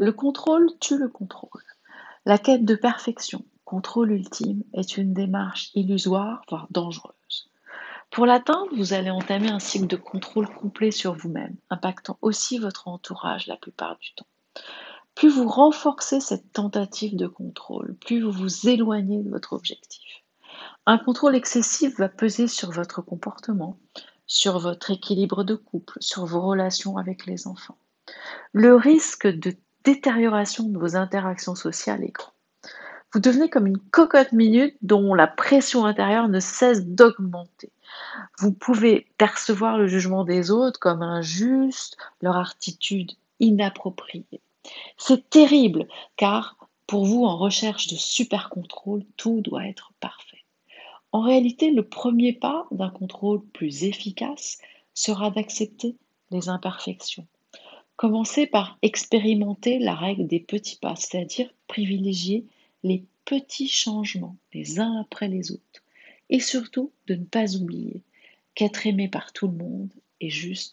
Le contrôle tue le contrôle. La quête de perfection, contrôle ultime, est une démarche illusoire, voire dangereuse. Pour l'atteindre, vous allez entamer un cycle de contrôle complet sur vous-même, impactant aussi votre entourage la plupart du temps. Plus vous renforcez cette tentative de contrôle, plus vous vous éloignez de votre objectif. Un contrôle excessif va peser sur votre comportement, sur votre équilibre de couple, sur vos relations avec les enfants. Le risque de détérioration de vos interactions sociales est grand. Vous devenez comme une cocotte minute dont la pression intérieure ne cesse d'augmenter. Vous pouvez percevoir le jugement des autres comme injuste, leur attitude inappropriée. C'est terrible car pour vous en recherche de super contrôle, tout doit être parfait. En réalité, le premier pas d'un contrôle plus efficace sera d'accepter les imperfections Commencez par expérimenter la règle des petits pas, c'est-à-dire privilégier les petits changements les uns après les autres. Et surtout de ne pas oublier qu'être aimé par tout le monde est juste